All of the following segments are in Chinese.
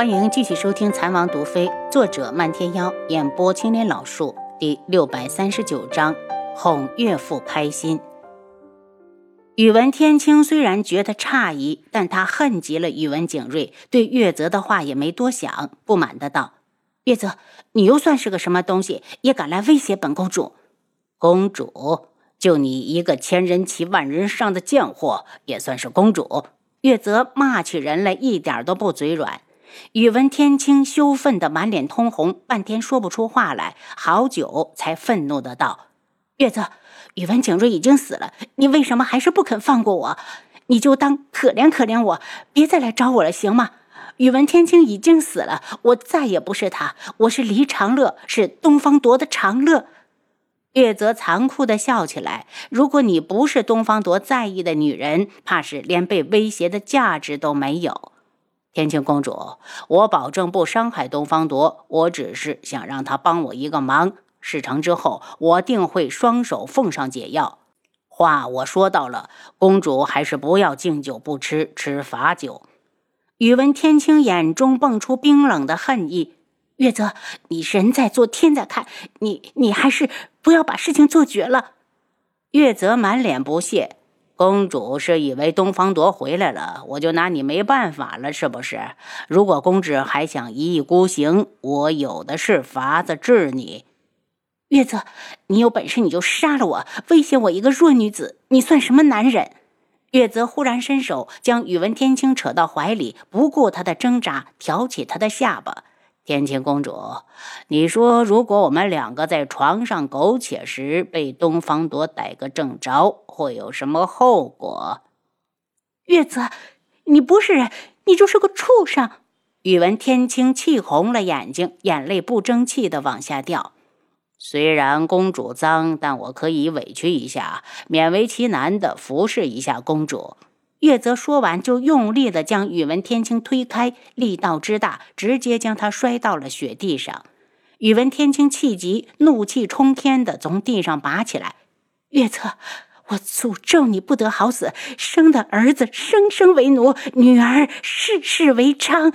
欢迎继续收听《残王毒妃》，作者漫天妖，演播青莲老树，第六百三十九章：哄岳父开心。宇文天青虽然觉得诧异，但他恨极了宇文景睿，对岳泽的话也没多想，不满的道：“岳泽，你又算是个什么东西，也敢来威胁本公主？公主，就你一个千人骑万人上的贱货，也算是公主？”岳泽骂起人来一点都不嘴软。宇文天青羞愤的满脸通红，半天说不出话来，好久才愤怒的道：“月泽，宇文景睿已经死了，你为什么还是不肯放过我？你就当可怜可怜我，别再来找我了，行吗？宇文天青已经死了，我再也不是他，我是黎长乐，是东方夺的长乐。”月泽残酷的笑起来：“如果你不是东方夺在意的女人，怕是连被威胁的价值都没有。”天青公主，我保证不伤害东方夺，我只是想让他帮我一个忙。事成之后，我定会双手奉上解药。话我说到了，公主还是不要敬酒不吃吃罚酒。宇文天青眼中蹦出冰冷的恨意。月泽，你人在做天在看，你你还是不要把事情做绝了。月泽满脸不屑。公主是以为东方夺回来了，我就拿你没办法了，是不是？如果公主还想一意孤行，我有的是法子治你。月泽，你有本事你就杀了我，威胁我一个弱女子，你算什么男人？月泽忽然伸手将宇文天青扯到怀里，不顾他的挣扎，挑起他的下巴。天青公主，你说，如果我们两个在床上苟且时被东方朵逮个正着，会有什么后果？月子，你不是人，你就是个畜生！宇文天青气红了眼睛，眼泪不争气的往下掉。虽然公主脏，但我可以委屈一下，勉为其难的服侍一下公主。月泽说完，就用力地将宇文天青推开，力道之大，直接将他摔到了雪地上。宇文天青气急，怒气冲天地从地上拔起来：“月泽，我诅咒你不得好死！生的儿子生生为奴，女儿世世为娼！”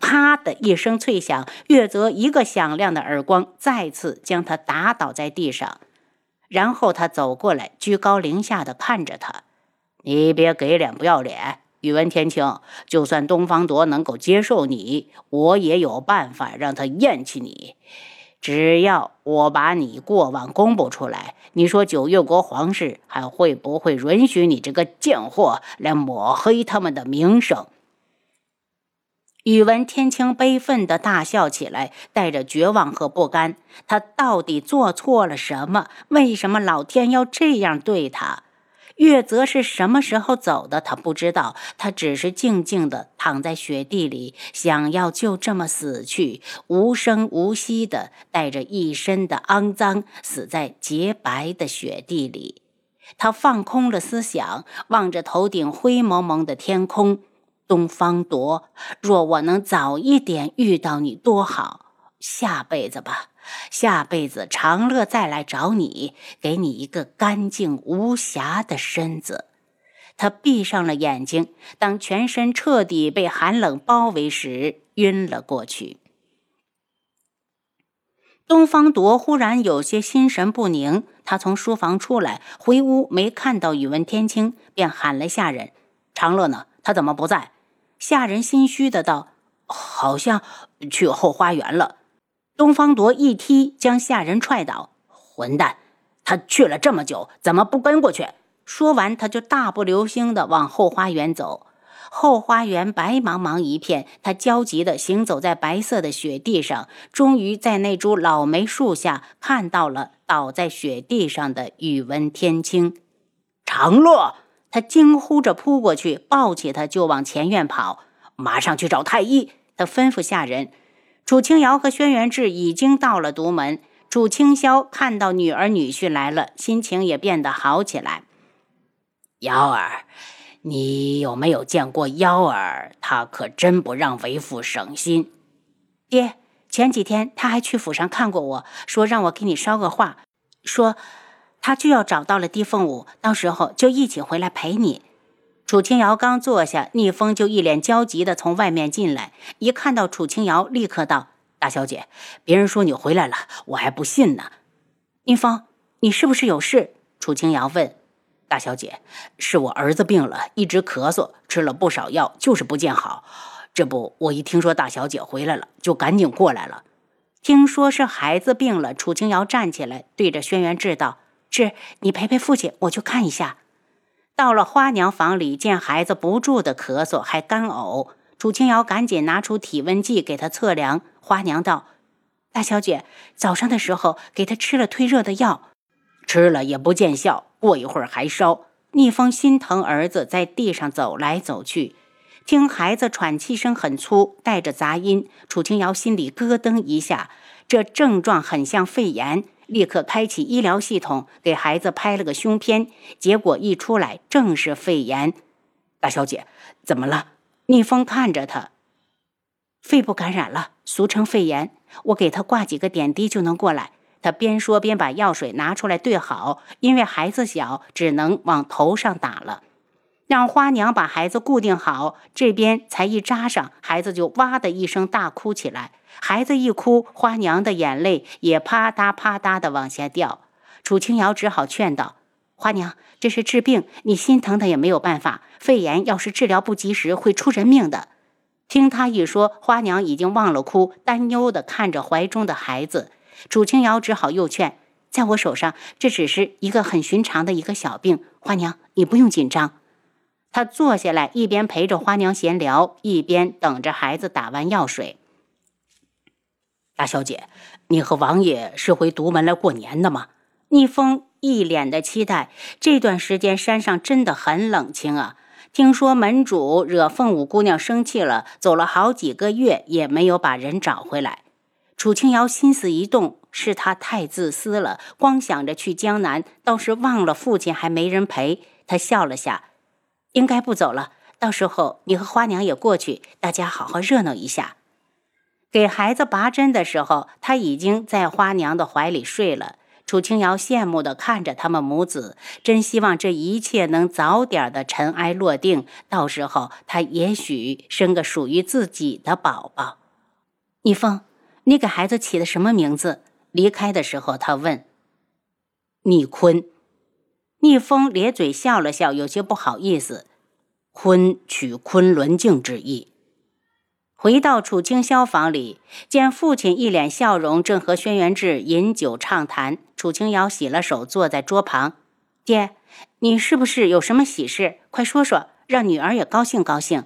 啪的一声脆响，月泽一个响亮的耳光再次将他打倒在地上，然后他走过来，居高临下的看着他。你别给脸不要脸，宇文天青，就算东方铎能够接受你，我也有办法让他厌弃你。只要我把你过往公布出来，你说九月国皇室还会不会允许你这个贱货来抹黑他们的名声？宇文天青悲愤的大笑起来，带着绝望和不甘。他到底做错了什么？为什么老天要这样对他？月泽是什么时候走的？他不知道，他只是静静地躺在雪地里，想要就这么死去，无声无息的，带着一身的肮脏，死在洁白的雪地里。他放空了思想，望着头顶灰蒙蒙的天空。东方夺，若我能早一点遇到你，多好！下辈子吧。下辈子长乐再来找你，给你一个干净无瑕的身子。他闭上了眼睛，当全身彻底被寒冷包围时，晕了过去。东方铎忽然有些心神不宁，他从书房出来，回屋没看到宇文天青，便喊了下人：“长乐呢？他怎么不在？”下人心虚的道：“好像去后花园了。”东方铎一踢，将下人踹倒。混蛋！他去了这么久，怎么不跟过去？说完，他就大步流星地往后花园走。后花园白茫茫一片，他焦急地行走在白色的雪地上，终于在那株老梅树下看到了倒在雪地上的宇文天青。长乐！他惊呼着扑过去，抱起他就往前院跑。马上去找太医！他吩咐下人。楚清瑶和轩辕志已经到了独门。楚清霄看到女儿女婿来了，心情也变得好起来。瑶儿，你有没有见过幺儿？他可真不让为父省心。爹，前几天他还去府上看过我，说让我给你捎个话，说他就要找到了狄凤舞，到时候就一起回来陪你。楚清瑶刚坐下，逆风就一脸焦急地从外面进来。一看到楚清瑶，立刻道：“大小姐，别人说你回来了，我还不信呢。”逆风，你是不是有事？楚清瑶问。大小姐，是我儿子病了，一直咳嗽，吃了不少药，就是不见好。这不，我一听说大小姐回来了，就赶紧过来了。听说是孩子病了，楚清瑶站起来，对着轩辕志道：“志，你陪陪父亲，我去看一下。”到了花娘房里，见孩子不住的咳嗽，还干呕，楚清瑶赶紧拿出体温计给他测量。花娘道：“大小姐，早上的时候给他吃了退热的药，吃了也不见效，过一会儿还烧。”逆风心疼儿子，在地上走来走去，听孩子喘气声很粗，带着杂音，楚清瑶心里咯噔一下，这症状很像肺炎。立刻开启医疗系统，给孩子拍了个胸片，结果一出来正是肺炎。大小姐，怎么了？逆风看着他，肺部感染了，俗称肺炎。我给他挂几个点滴就能过来。他边说边把药水拿出来兑好，因为孩子小，只能往头上打了。让花娘把孩子固定好，这边才一扎上，孩子就哇的一声大哭起来。孩子一哭，花娘的眼泪也啪嗒啪嗒的往下掉。楚清瑶只好劝道：“花娘，这是治病，你心疼他也没有办法。肺炎要是治疗不及时，会出人命的。”听他一说，花娘已经忘了哭，担忧的看着怀中的孩子。楚清瑶只好又劝：“在我手上，这只是一个很寻常的一个小病，花娘你不用紧张。”他坐下来，一边陪着花娘闲聊，一边等着孩子打完药水。大小姐，你和王爷是回独门来过年的吗？逆风一脸的期待。这段时间山上真的很冷清啊。听说门主惹凤舞姑娘生气了，走了好几个月也没有把人找回来。楚清瑶心思一动，是他太自私了，光想着去江南，倒是忘了父亲还没人陪。他笑了下，应该不走了。到时候你和花娘也过去，大家好好热闹一下。给孩子拔针的时候，他已经在花娘的怀里睡了。楚清瑶羡慕地看着他们母子，真希望这一切能早点的尘埃落定，到时候他也许生个属于自己的宝宝。逆风，你给孩子起的什么名字？离开的时候，他问。逆坤。逆风咧嘴笑了笑，有些不好意思。昆取昆仑镜之意。回到楚清霄房里，见父亲一脸笑容，正和轩辕志饮酒畅谈。楚清瑶洗了手，坐在桌旁。爹，你是不是有什么喜事？快说说，让女儿也高兴高兴。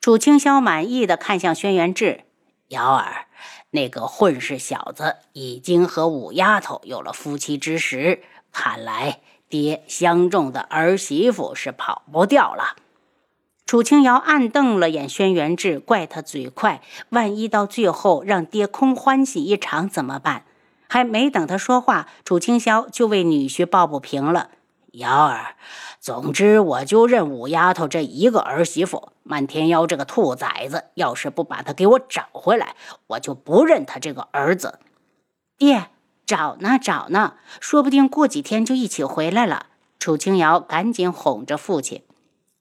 楚清霄满意的看向轩辕志，瑶儿，那个混世小子已经和五丫头有了夫妻之实，看来爹相中的儿媳妇是跑不掉了。楚清瑶暗瞪了眼轩辕志，怪他嘴快。万一到最后让爹空欢喜一场怎么办？还没等他说话，楚清霄就为女婿抱不平了：“瑶儿，总之我就认五丫头这一个儿媳妇。漫天妖这个兔崽子，要是不把他给我找回来，我就不认他这个儿子。”爹，找呢找呢，说不定过几天就一起回来了。楚清瑶赶紧哄着父亲：“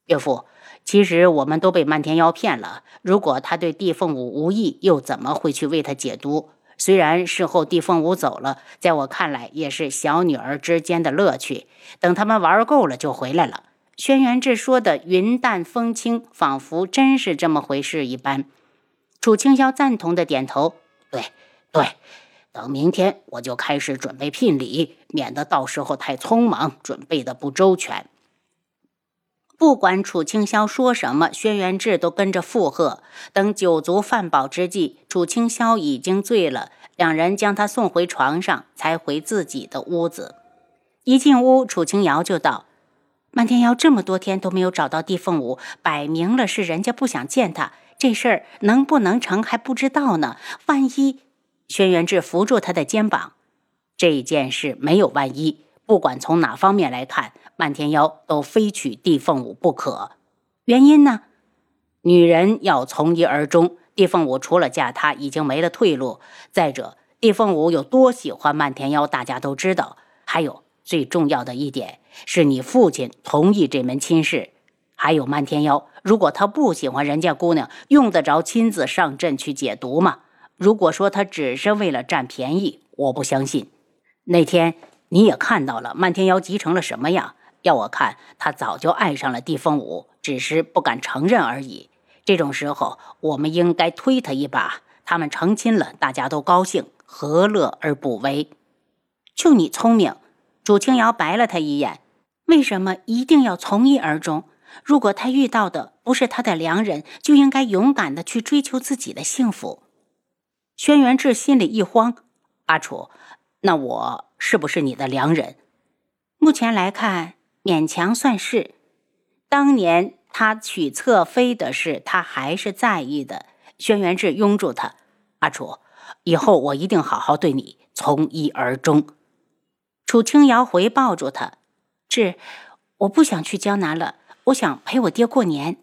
岳父。”其实我们都被漫天妖骗了。如果他对地凤舞无意，又怎么会去为他解毒？虽然事后地凤舞走了，在我看来也是小女儿之间的乐趣。等他们玩够了就回来了。轩辕志说的云淡风轻，仿佛真是这么回事一般。楚清霄赞同的点头：“对对，等明天我就开始准备聘礼，免得到时候太匆忙，准备的不周全。”不管楚清霄说什么，轩辕志都跟着附和。等酒足饭饱之际，楚清霄已经醉了，两人将他送回床上，才回自己的屋子。一进屋，楚清瑶就道：“漫天妖这么多天都没有找到地凤舞，摆明了是人家不想见他。这事儿能不能成还不知道呢。万一……”轩辕志扶住他的肩膀：“这件事没有万一。”不管从哪方面来看，漫天妖都非娶地凤舞不可。原因呢？女人要从一而终，地凤舞除了嫁他，已经没了退路。再者，地凤舞有多喜欢漫天妖，大家都知道。还有最重要的一点，是你父亲同意这门亲事。还有漫天妖，如果他不喜欢人家姑娘，用得着亲自上阵去解毒吗？如果说他只是为了占便宜，我不相信。那天你也看到了，漫天妖急成了什么样？要我看，他早就爱上了地风舞，只是不敢承认而已。这种时候，我们应该推他一把。他们成亲了，大家都高兴，何乐而不为？就你聪明，楚清瑶白了他一眼。为什么一定要从一而终？如果他遇到的不是他的良人，就应该勇敢的去追求自己的幸福。轩辕志心里一慌，阿楚，那我是不是你的良人？目前来看，勉强算是。当年他娶侧妃的事，他还是在意的。轩辕志拥住他，阿楚，以后我一定好好对你，从一而终。楚清瑶回抱住他，志，我不想去江南了。我想陪我爹过年。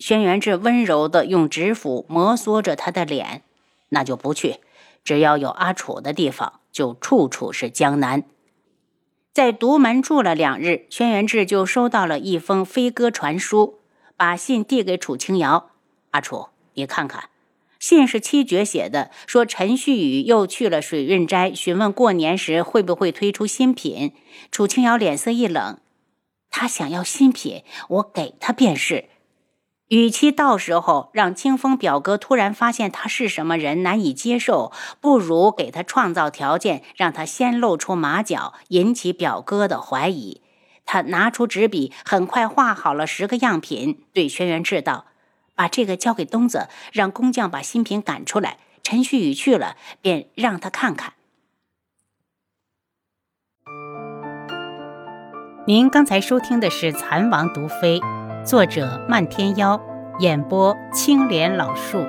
轩辕志温柔的用指腹摩挲着他的脸，那就不去。只要有阿楚的地方，就处处是江南。在独门住了两日，轩辕志就收到了一封飞鸽传书，把信递给楚清瑶。阿楚，你看看，信是七绝写的，说陈旭宇又去了水韵斋，询问过年时会不会推出新品。楚清瑶脸色一冷。他想要新品，我给他便是。与其到时候让清风表哥突然发现他是什么人难以接受，不如给他创造条件，让他先露出马脚，引起表哥的怀疑。他拿出纸笔，很快画好了十个样品，对轩辕志道：“把这个交给东子，让工匠把新品赶出来。陈旭宇去了，便让他看看。”您刚才收听的是《蚕王毒妃》，作者漫天妖，演播青莲老树。